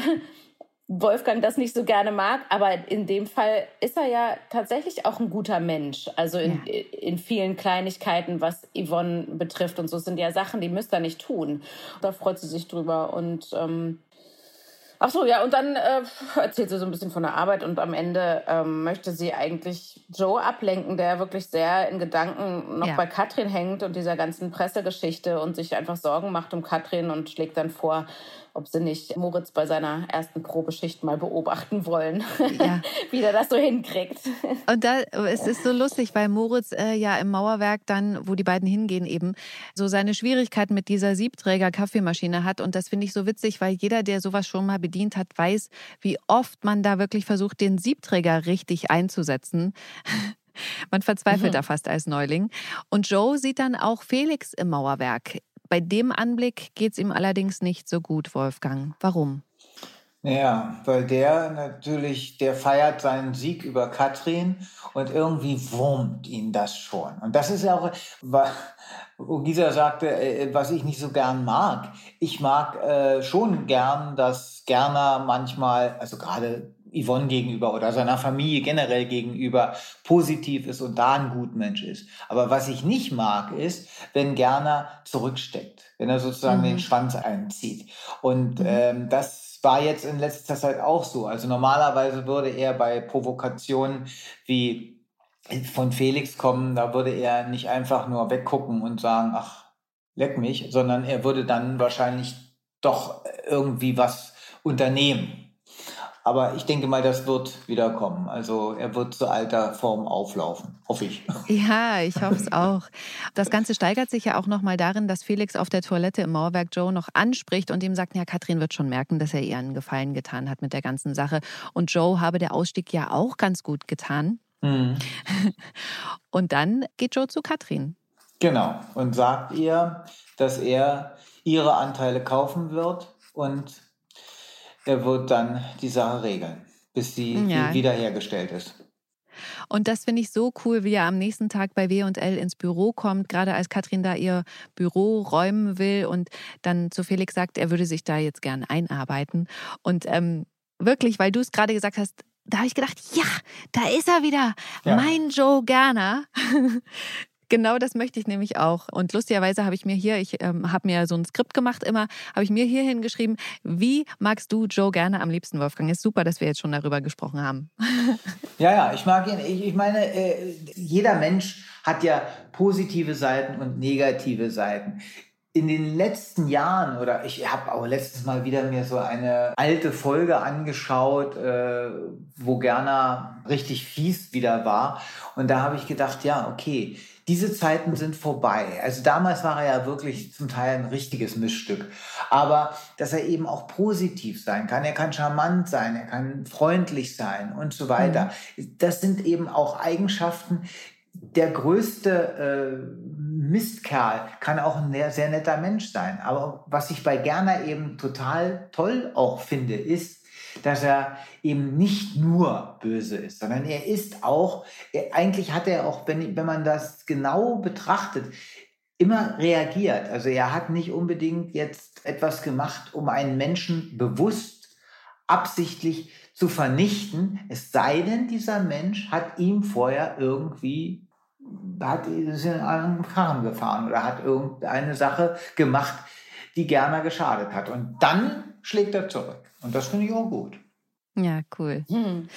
Wolfgang das nicht so gerne mag, aber in dem Fall ist er ja tatsächlich auch ein guter Mensch. Also in, in vielen Kleinigkeiten, was Yvonne betrifft und so sind ja Sachen, die müsste er nicht tun. Da freut sie sich drüber und ähm, Ach so, ja, und dann äh, erzählt sie so ein bisschen von der Arbeit und am Ende ähm, möchte sie eigentlich Joe ablenken, der wirklich sehr in Gedanken noch Ja. bei Katrin hängt und dieser ganzen Pressegeschichte und sich einfach Sorgen macht um Katrin und schlägt dann vor, ob sie nicht Moritz bei seiner ersten Probeschicht mal beobachten wollen, Ja. wie der das so hinkriegt. Und da, es ist so lustig, weil Moritz äh, ja im Mauerwerk dann, wo die beiden hingehen, eben so seine Schwierigkeiten mit dieser Siebträger-Kaffeemaschine hat. Und das finde ich so witzig, weil jeder, der sowas schon mal bedient hat, weiß, wie oft man da wirklich versucht, den Siebträger richtig einzusetzen. Man verzweifelt Mhm. da fast als Neuling. Und Joe sieht dann auch Felix im Mauerwerk. Bei dem Anblick geht es ihm allerdings nicht so gut, Wolfgang. Warum? Ja, weil der natürlich, der feiert seinen Sieg über Katrin und irgendwie wurmt ihn das schon. Und das ist ja auch, wo Gisa sagte, äh, was ich nicht so gern mag. Ich mag äh, schon gern, dass Gerner manchmal, also gerade Yvonne gegenüber oder seiner Familie generell gegenüber positiv ist und da ein Gutmensch ist. Aber was ich nicht mag, ist, wenn Gerner zurücksteckt, wenn er sozusagen Mhm. den Schwanz einzieht. Und ähm, das war jetzt in letzter Zeit auch so. Also normalerweise würde er bei Provokationen wie von Felix kommen, da würde er nicht einfach nur weggucken und sagen, ach, leck mich, sondern er würde dann wahrscheinlich doch irgendwie was unternehmen. Aber ich denke mal, das wird wieder kommen. Also er wird zu alter Form auflaufen, hoffe ich. Ja, ich hoffe es auch. Das Ganze steigert sich ja auch nochmal darin, dass Felix auf der Toilette im Mauerwerk Joe noch anspricht und ihm sagt, ja, Katrin wird schon merken, dass er ihr einen Gefallen getan hat mit der ganzen Sache. Und Joe habe der Ausstieg ja auch ganz gut getan. Mhm. Und dann geht Joe zu Katrin. Genau. Und sagt ihr, dass er ihre Anteile kaufen wird und er wird dann die Sache regeln, bis sie Ja. wiederhergestellt ist. Und das finde ich so cool, wie er am nächsten Tag bei W&L ins Büro kommt, gerade als Katrin da ihr Büro räumen will und dann zu Felix sagt, er würde sich da jetzt gern einarbeiten. Und ähm, wirklich, weil du es gerade gesagt hast, da habe ich gedacht, ja, da ist er wieder, Ja. mein Joe Gerner. Genau das möchte ich nämlich auch. Und lustigerweise habe ich mir hier, ich ähm, habe mir so ein Skript gemacht immer, habe ich mir hier hingeschrieben, wie magst du Joe Gerner am liebsten, Wolfgang? Ist super, dass wir jetzt schon darüber gesprochen haben. Ja, ja, ich mag ihn. Ich, ich meine, äh, jeder Mensch hat ja positive Seiten und negative Seiten. In den letzten Jahren, oder ich habe auch letztes Mal wieder mir so eine alte Folge angeschaut, äh, wo Gerner richtig fies wieder war. Und da habe ich gedacht, ja, okay, diese Zeiten sind vorbei. Also damals war er ja wirklich zum Teil ein richtiges Missstück. Aber dass er eben auch positiv sein kann. Er kann charmant sein, er kann freundlich sein und so weiter. Das sind eben auch Eigenschaften. Der größte äh, Mistkerl kann auch ein sehr, sehr netter Mensch sein. Aber was ich bei Gerner eben total toll auch finde, ist, dass er eben nicht nur böse ist, sondern er ist auch, er, eigentlich hat er auch, wenn, wenn man das genau betrachtet, immer reagiert. Also er hat nicht unbedingt jetzt etwas gemacht, um einen Menschen bewusst, absichtlich zu vernichten, es sei denn, dieser Mensch hat ihm vorher irgendwie, hat ist in einen Karren gefahren oder hat irgendeine Sache gemacht, die Gerner geschadet hat. Und dann schlägt er zurück. Und das finde ich auch gut. Ja, cool. Hm.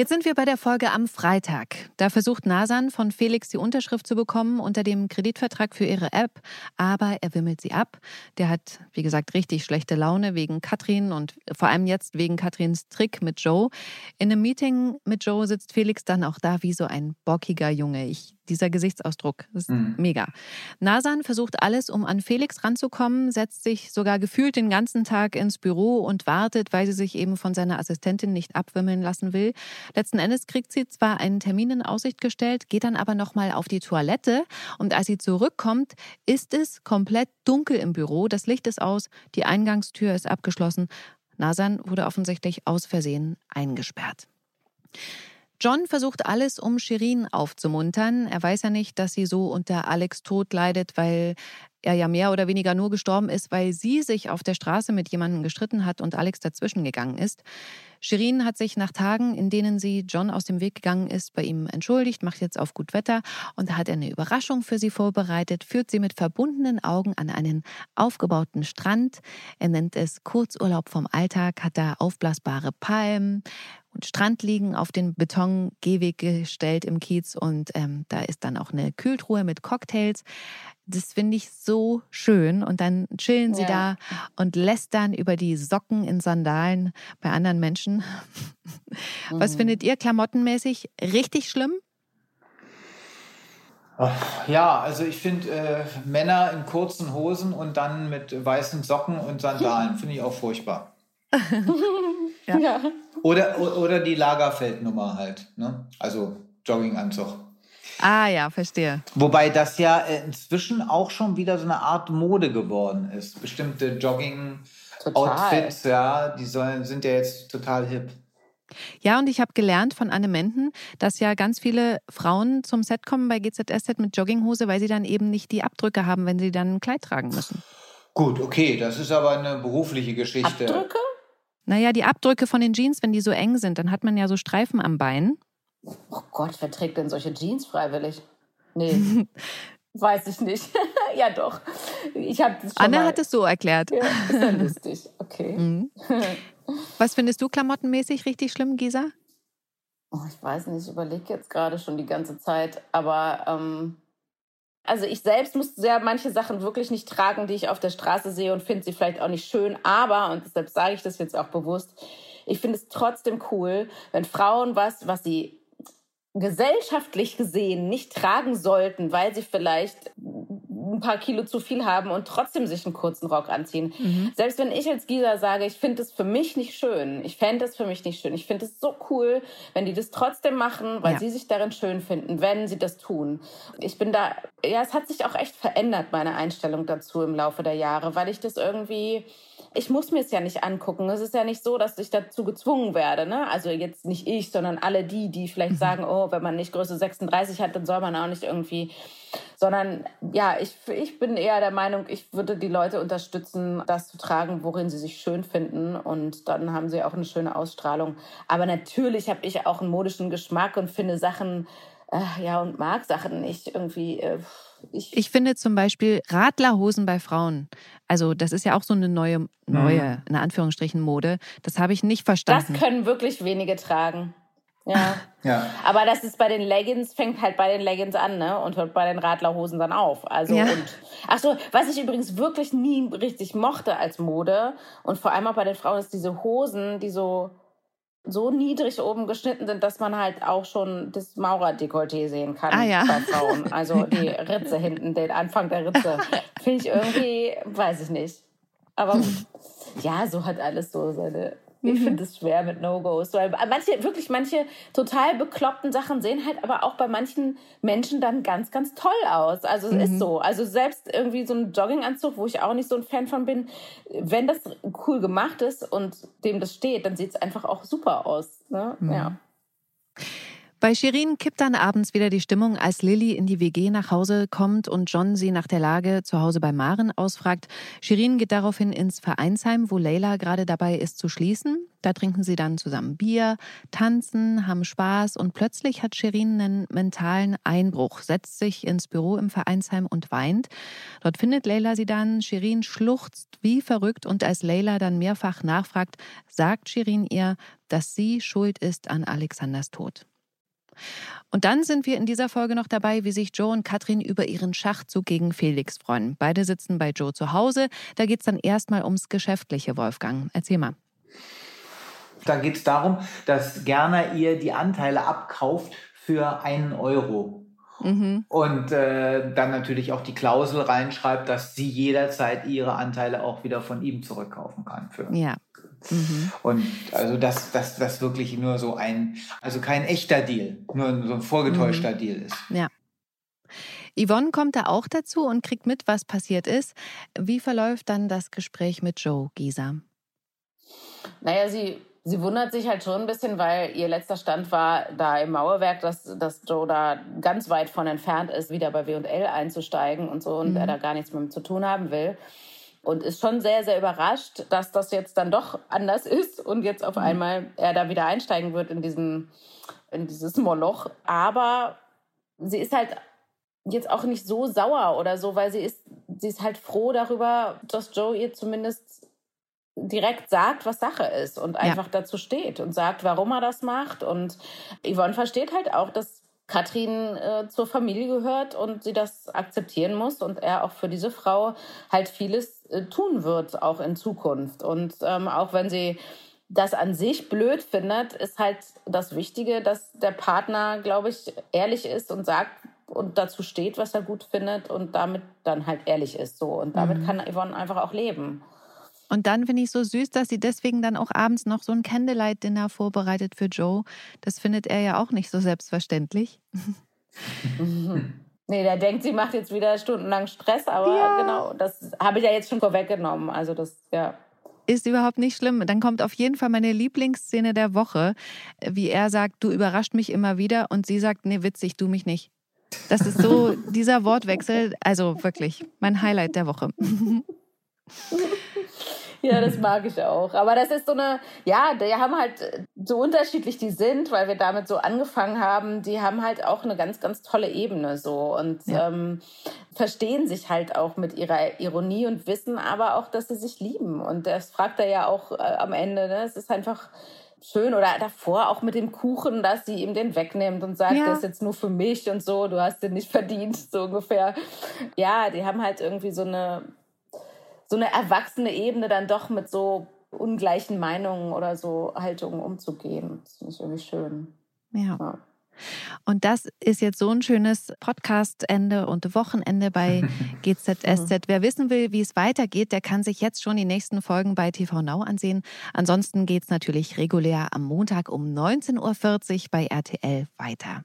Jetzt sind wir bei der Folge am Freitag. Da versucht Nasan von Felix die Unterschrift zu bekommen unter dem Kreditvertrag für ihre App, aber er wimmelt sie ab. Der hat, wie gesagt, richtig schlechte Laune wegen Katrin und vor allem jetzt wegen Katrins Trick mit Joe. In einem Meeting mit Joe sitzt Felix dann auch da wie so ein bockiger Junge. Ich dieser Gesichtsausdruck. Das ist mhm. mega. Nasan versucht alles, um an Felix ranzukommen, setzt sich sogar gefühlt den ganzen Tag ins Büro und wartet, weil sie sich eben von seiner Assistentin nicht abwimmeln lassen will. Letzten Endes kriegt sie zwar einen Termin in Aussicht gestellt, geht dann aber nochmal auf die Toilette und als sie zurückkommt, ist es komplett dunkel im Büro. Das Licht ist aus, die Eingangstür ist abgeschlossen. Nasan wurde offensichtlich aus Versehen eingesperrt. John versucht alles, um Shirin aufzumuntern. Er weiß ja nicht, dass sie so unter Alex Tod leidet, weil er ja mehr oder weniger nur gestorben ist, weil sie sich auf der Straße mit jemandem gestritten hat und Alex dazwischen gegangen ist. Shirin hat sich nach Tagen, in denen sie John aus dem Weg gegangen ist, bei ihm entschuldigt, macht jetzt auf gut Wetter und hat eine Überraschung für sie vorbereitet, führt sie mit verbundenen Augen an einen aufgebauten Strand. Er nennt es Kurzurlaub vom Alltag, hat da aufblasbare Palmen, und Strand liegen, auf den Betongehweg gestellt im Kiez und ähm, da ist dann auch eine Kühltruhe mit Cocktails. Das finde ich so schön und dann chillen sie ja. da und lästern über die Socken in Sandalen bei anderen Menschen. Was mhm. findet ihr klamottenmäßig richtig schlimm? Ja, also ich finde äh, Männer in kurzen Hosen und dann mit weißen Socken und Sandalen finde ich auch furchtbar. Ja. ja. Oder, oder die Lagerfeldnummer halt, ne? also Jogginganzug. Ah ja, verstehe. Wobei das ja äh, inzwischen auch schon wieder so eine Art Mode geworden ist. Bestimmte Jogging-Outfits, ja, die sollen, sind ja jetzt total hip. Ja, und ich habe gelernt von Anne Menden, dass ja ganz viele Frauen zum Set kommen bei GZSZ mit Jogginghose, weil sie dann eben nicht die Abdrücke haben, wenn sie dann ein Kleid tragen müssen. Gut, okay, das ist aber eine berufliche Geschichte. Abdrücke? Naja, die Abdrücke von den Jeans, wenn die so eng sind, dann hat man ja so Streifen am Bein. Oh Gott, wer trägt denn solche Jeans freiwillig? Nee. Weiß ich nicht. ja, doch. Ich Anne mal... hat es so erklärt. Ja, ist ja lustig. Okay. Mhm. Was findest du klamottenmäßig richtig schlimm, Gisa? Oh, ich weiß nicht, ich überlege jetzt gerade schon die ganze Zeit. Aber ähm, also ich selbst muss sehr manche Sachen wirklich nicht tragen, die ich auf der Straße sehe und finde sie vielleicht auch nicht schön. Aber, und deshalb sage ich das jetzt auch bewusst, ich finde es trotzdem cool, wenn Frauen was, was sie gesellschaftlich gesehen nicht tragen sollten, weil sie vielleicht ein paar Kilo zu viel haben und trotzdem sich einen kurzen Rock anziehen. Mhm. Selbst wenn ich als Gisa sage, ich finde es für mich nicht schön, ich fände es für mich nicht schön. Ich finde es so cool, wenn die das trotzdem machen, weil ja. sie sich darin schön finden, wenn sie das tun. Ich bin da, ja, es hat sich auch echt verändert, meine Einstellung dazu im Laufe der Jahre, weil ich das irgendwie ich muss mir es ja nicht angucken. Es ist ja nicht so, dass ich dazu gezwungen werde. Ne? Also jetzt nicht ich, sondern alle die, die vielleicht mhm. sagen, oh, wenn man nicht Größe 36 hat, dann soll man auch nicht irgendwie. Sondern ja, ich, ich bin eher der Meinung, ich würde die Leute unterstützen, das zu tragen, worin sie sich schön finden. Und dann haben sie auch eine schöne Ausstrahlung. Aber natürlich habe ich auch einen modischen Geschmack und finde Sachen, äh, ja, und mag Sachen nicht irgendwie. Äh, ich, ich, finde zum Beispiel Radlerhosen bei Frauen. Also das ist ja auch so eine neue, neue, mhm. in Anführungsstrichen, Mode. Das habe ich nicht verstanden. Das können wirklich wenige tragen. Ja. ja. Aber das ist bei den Leggings, fängt halt bei den Leggings an, ne? Und hört bei den Radlerhosen dann auf. Also ja. und ach so, was ich übrigens wirklich nie richtig mochte als Mode und vor allem auch bei den Frauen ist diese Hosen, die so so niedrig oben geschnitten sind, dass man halt auch schon das Maurerdekolleté sehen kann ah, ja. bei Frauen. Also die Ritze hinten, den Anfang der Ritze. Finde ich irgendwie, weiß ich nicht. Aber ja, so hat alles so seine Ich finde es schwer mit No-Gos, weil manche, wirklich manche total bekloppten Sachen sehen halt aber auch bei manchen Menschen dann ganz, ganz toll aus. Also es mhm. ist so. Also selbst irgendwie so ein Jogginganzug, wo ich auch nicht so ein Fan von bin, wenn das cool gemacht ist und dem das steht, dann sieht es einfach auch super aus. Ne? Mhm. Ja. Bei Shirin kippt dann abends wieder die Stimmung, als Lilly in die WG nach Hause kommt und John sie nach der Lage zu Hause bei Maren ausfragt. Shirin geht daraufhin ins Vereinsheim, wo Leila gerade dabei ist zu schließen. Da trinken sie dann zusammen Bier, tanzen, haben Spaß und plötzlich hat Shirin einen mentalen Einbruch, setzt sich ins Büro im Vereinsheim und weint. Dort findet Leila sie dann. Shirin schluchzt wie verrückt und als Leila dann mehrfach nachfragt, sagt Shirin ihr, dass sie schuld ist an Alexanders Tod. Und dann sind wir in dieser Folge noch dabei, wie sich Joe und Katrin über ihren Schachzug gegen Felix freuen. Beide sitzen bei Joe zu Hause. Da geht es dann erstmal ums Geschäftliche, Wolfgang. Erzähl mal. Da geht es darum, dass Gerner ihr die Anteile abkauft für einen Euro. Mhm. Und äh, dann natürlich auch die Klausel reinschreibt, dass sie jederzeit ihre Anteile auch wieder von ihm zurückkaufen kann. Für ja. Mhm. Und also das, das, das wirklich nur so ein, also kein echter Deal, nur so ein vorgetäuschter mhm. Deal ist. Ja. Yvonne kommt da auch dazu und kriegt mit, was passiert ist. Wie verläuft dann das Gespräch mit Joe Gieser? Naja, sie, sie wundert sich halt schon ein bisschen, weil ihr letzter Stand war da im Mauerwerk, dass, dass Joe da ganz weit von entfernt ist, wieder bei W&L einzusteigen und so und mhm. er da gar nichts mit ihm zu tun haben will und ist schon sehr, sehr überrascht, dass das jetzt dann doch anders ist und jetzt auf mhm. einmal er da wieder einsteigen wird in, diesen, in dieses Moloch. Aber sie ist halt jetzt auch nicht so sauer oder so, weil sie ist, sie ist halt froh darüber, dass Joe ihr zumindest direkt sagt, was Sache ist und einfach ja. dazu steht und sagt, warum er das macht. Und Yvonne versteht halt auch, dass Katrin äh, zur Familie gehört und sie das akzeptieren muss und er auch für diese Frau halt vieles äh, tun wird, auch in Zukunft. Und ähm, auch wenn sie das an sich blöd findet, ist halt das Wichtige, dass der Partner, glaube ich, ehrlich ist und sagt und dazu steht, was er gut findet und damit dann halt ehrlich ist so. Und damit mhm. kann Yvonne einfach auch leben. Und dann finde ich so süß, dass sie deswegen dann auch abends noch so ein Candlelight-Dinner vorbereitet für Joe. Das findet er ja auch nicht so selbstverständlich. Nee, der denkt, sie macht jetzt wieder stundenlang Stress, aber ja. genau, das habe ich ja jetzt schon vorweggenommen. Also das, ja. Ist überhaupt nicht schlimm. Dann kommt auf jeden Fall meine Lieblingsszene der Woche, wie er sagt, du überrascht mich immer wieder und sie sagt, nee, witzig, du mich nicht. Das ist so dieser Wortwechsel, also wirklich mein Highlight der Woche. Ja, das mag ich auch. Aber das ist so eine, ja, die haben halt, so unterschiedlich die sind, weil wir damit so angefangen haben, die haben halt auch eine ganz, ganz tolle Ebene so und ja. ähm, verstehen sich halt auch mit ihrer Ironie und wissen aber auch, dass sie sich lieben. Und das fragt er ja auch äh, am Ende. Ne? Es ist einfach schön oder davor auch mit dem Kuchen, dass sie ihm den wegnimmt und sagt, ja. das ist jetzt nur für mich und so, du hast den nicht verdient, so ungefähr. Ja, die haben halt irgendwie so eine so eine erwachsene Ebene dann doch mit so ungleichen Meinungen oder so Haltungen umzugehen. Das finde ich irgendwie schön. ja. ja. Und das ist jetzt so ein schönes Podcastende und Wochenende bei GZSZ. Wer wissen will, wie es weitergeht, der kann sich jetzt schon die nächsten Folgen bei TV Now ansehen. Ansonsten geht es natürlich regulär am Montag um 19.40 Uhr bei RTL weiter.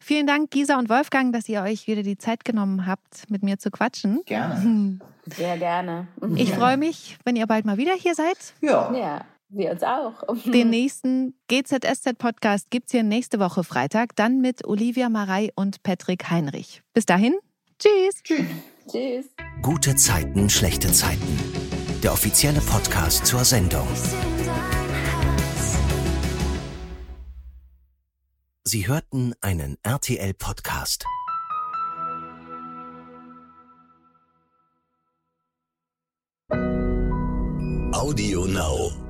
Vielen Dank, Gisa und Wolfgang, dass ihr euch wieder die Zeit genommen habt, mit mir zu quatschen. Gerne. Sehr gerne. Ich freue mich, wenn ihr bald mal wieder hier seid. Ja. Ja. Wir uns auch. Den nächsten GZSZ-Podcast gibt es hier nächste Woche Freitag, dann mit Olivia Marei und Patrick Heinrich. Bis dahin, tschüss. Tschüss. Tschüss. Gute Zeiten, schlechte Zeiten. Der offizielle Podcast zur Sendung. Sie hörten einen RTL-Podcast. Audio Now.